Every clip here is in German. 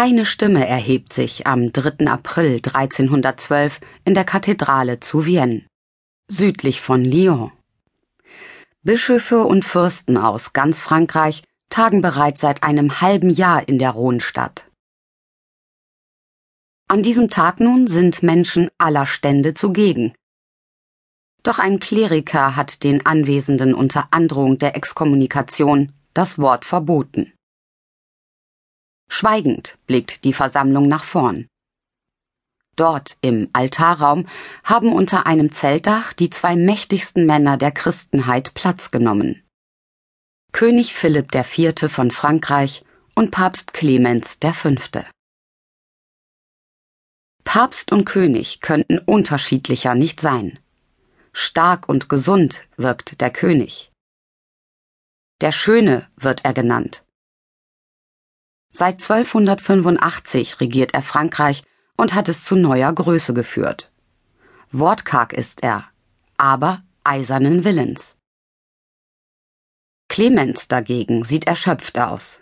Keine Stimme erhebt sich am 3. April 1312 in der Kathedrale zu Vienne, südlich von Lyon. Bischöfe und Fürsten aus ganz Frankreich tagen bereits seit einem halben Jahr in der Rhonstadt. An diesem Tag nun sind Menschen aller Stände zugegen. Doch ein Kleriker hat den Anwesenden unter Androhung der Exkommunikation das Wort verboten. Schweigend blickt die Versammlung nach vorn. Dort im Altarraum haben unter einem Zeltdach die zwei mächtigsten Männer der Christenheit Platz genommen. König Philipp IV. von Frankreich und Papst Clemens V. Papst und König könnten unterschiedlicher nicht sein. Stark und gesund wirkt der König. Der Schöne wird er genannt. Seit 1285 regiert er Frankreich und hat es zu neuer Größe geführt. Wortkarg ist er, aber eisernen Willens. Clemens dagegen sieht erschöpft aus.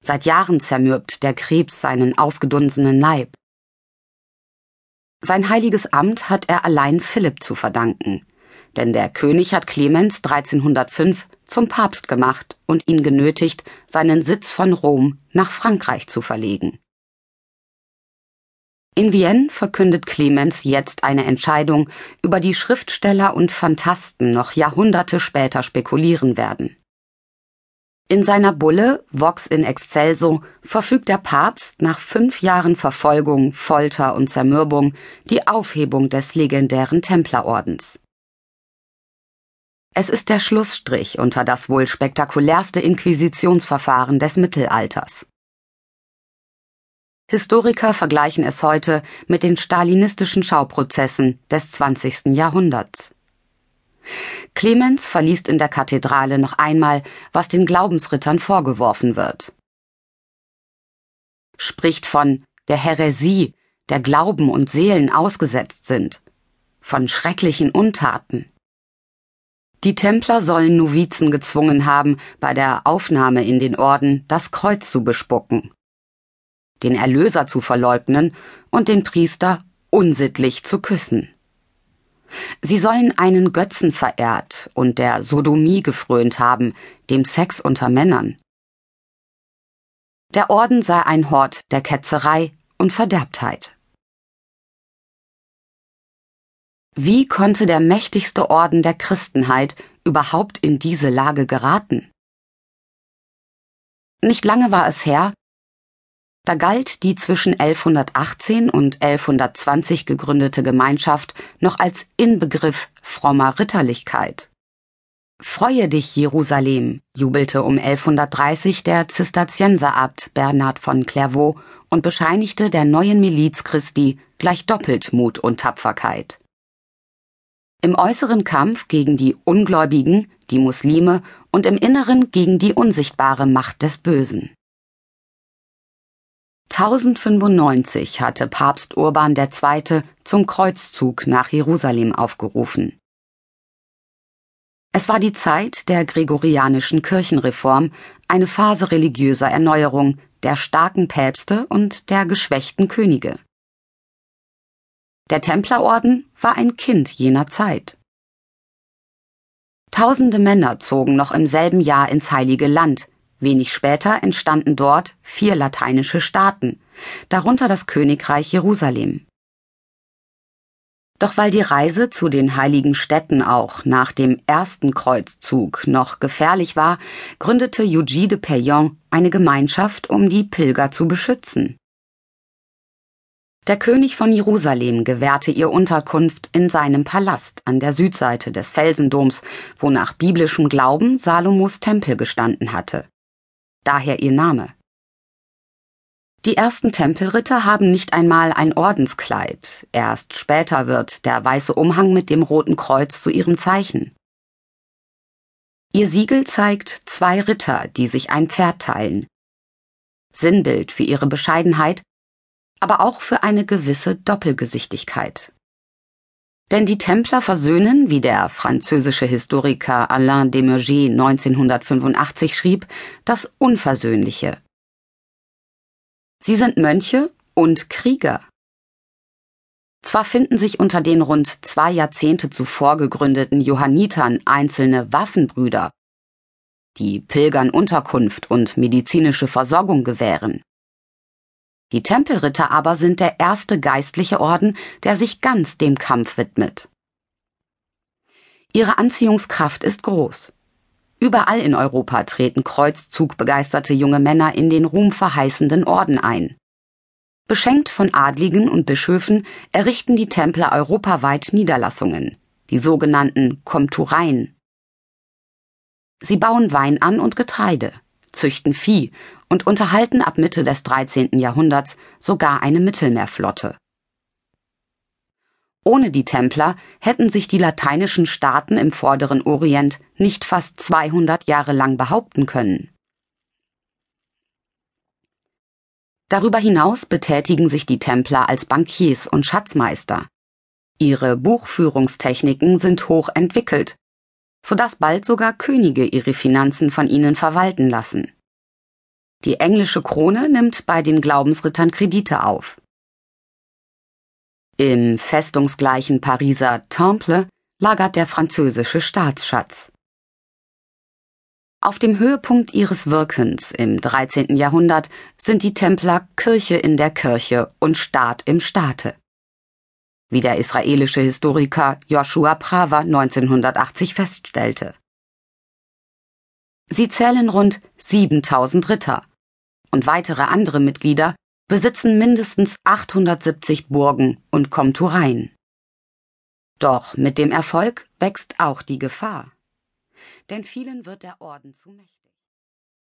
Seit Jahren zermürbt der Krebs seinen aufgedunsenen Leib. Sein heiliges Amt hat er allein Philipp zu verdanken, denn der König hat Clemens 1305 zum Papst gemacht und ihn genötigt, seinen Sitz von Rom nach Frankreich zu verlegen. In Vienne verkündet Clemens jetzt eine Entscheidung, über die Schriftsteller und Phantasten noch Jahrhunderte später spekulieren werden. In seiner Bulle Vox in Excelso verfügt der Papst nach fünf Jahren Verfolgung, Folter und Zermürbung die Aufhebung des legendären Templerordens. Es ist der Schlussstrich unter das wohl spektakulärste Inquisitionsverfahren des Mittelalters. Historiker vergleichen es heute mit den stalinistischen Schauprozessen des 20. Jahrhunderts. Clemens verliest in der Kathedrale noch einmal, was den Glaubensrittern vorgeworfen wird. Spricht von der Häresie, der Glauben und Seelen ausgesetzt sind, von schrecklichen Untaten. Die Templer sollen Novizen gezwungen haben, bei der Aufnahme in den Orden das Kreuz zu bespucken, den Erlöser zu verleugnen und den Priester unsittlich zu küssen. Sie sollen einen Götzen verehrt und der Sodomie gefrönt haben, dem Sex unter Männern. Der Orden sei ein Hort der Ketzerei und Verderbtheit. Wie konnte der mächtigste Orden der Christenheit überhaupt in diese Lage geraten? Nicht lange war es her, da galt die zwischen 1118 und 1120 gegründete Gemeinschaft noch als Inbegriff frommer Ritterlichkeit. Freue dich, Jerusalem, jubelte um 1130 der Zisterzienserabt Bernhard von Clairvaux und bescheinigte der neuen Miliz Christi gleich doppelt Mut und Tapferkeit. Im äußeren Kampf gegen die Ungläubigen, die Muslime und im Inneren gegen die unsichtbare Macht des Bösen. 1095 hatte Papst Urban II. zum Kreuzzug nach Jerusalem aufgerufen. Es war die Zeit der gregorianischen Kirchenreform, eine Phase religiöser Erneuerung, der starken Päpste und der geschwächten Könige. Der Templerorden war ein Kind jener Zeit. Tausende Männer zogen noch im selben Jahr ins Heilige Land. Wenig später entstanden dort vier lateinische Staaten, darunter das Königreich Jerusalem. Doch weil die Reise zu den heiligen Städten auch nach dem ersten Kreuzzug noch gefährlich war, gründete Eugène de Payon eine Gemeinschaft, um die Pilger zu beschützen. Der König von Jerusalem gewährte ihr Unterkunft in seinem Palast an der Südseite des Felsendoms, wo nach biblischem Glauben Salomos Tempel gestanden hatte. Daher ihr Name. Die ersten Tempelritter haben nicht einmal ein Ordenskleid, erst später wird der weiße Umhang mit dem roten Kreuz zu ihrem Zeichen. Ihr Siegel zeigt zwei Ritter, die sich ein Pferd teilen. Sinnbild für ihre Bescheidenheit aber auch für eine gewisse Doppelgesichtigkeit. Denn die Templer versöhnen, wie der französische Historiker Alain Desmurger 1985 schrieb, das Unversöhnliche. Sie sind Mönche und Krieger. Zwar finden sich unter den rund zwei Jahrzehnte zuvor gegründeten Johannitern einzelne Waffenbrüder, die Pilgern Unterkunft und medizinische Versorgung gewähren. Die Tempelritter aber sind der erste geistliche Orden, der sich ganz dem Kampf widmet. Ihre Anziehungskraft ist groß. Überall in Europa treten kreuzzugbegeisterte junge Männer in den ruhmverheißenden Orden ein. Beschenkt von Adligen und Bischöfen errichten die Templer europaweit Niederlassungen, die sogenannten Komtureien. Sie bauen Wein an und Getreide, züchten Vieh und unterhalten ab Mitte des 13. Jahrhunderts sogar eine Mittelmeerflotte. Ohne die Templer hätten sich die lateinischen Staaten im vorderen Orient nicht fast 200 Jahre lang behaupten können. Darüber hinaus betätigen sich die Templer als Bankiers und Schatzmeister. Ihre Buchführungstechniken sind hoch entwickelt, sodass bald sogar Könige ihre Finanzen von ihnen verwalten lassen. Die englische Krone nimmt bei den Glaubensrittern Kredite auf. Im festungsgleichen Pariser Temple lagert der französische Staatsschatz. Auf dem Höhepunkt ihres Wirkens im 13. Jahrhundert sind die Templer Kirche in der Kirche und Staat im Staate. Wie der israelische Historiker Joshua Praver 1980 feststellte. Sie zählen rund 7000 Ritter und weitere andere Mitglieder besitzen mindestens 870 Burgen und Komtureien. Doch mit dem Erfolg wächst auch die Gefahr. Denn vielen wird der Orden zu mächtig.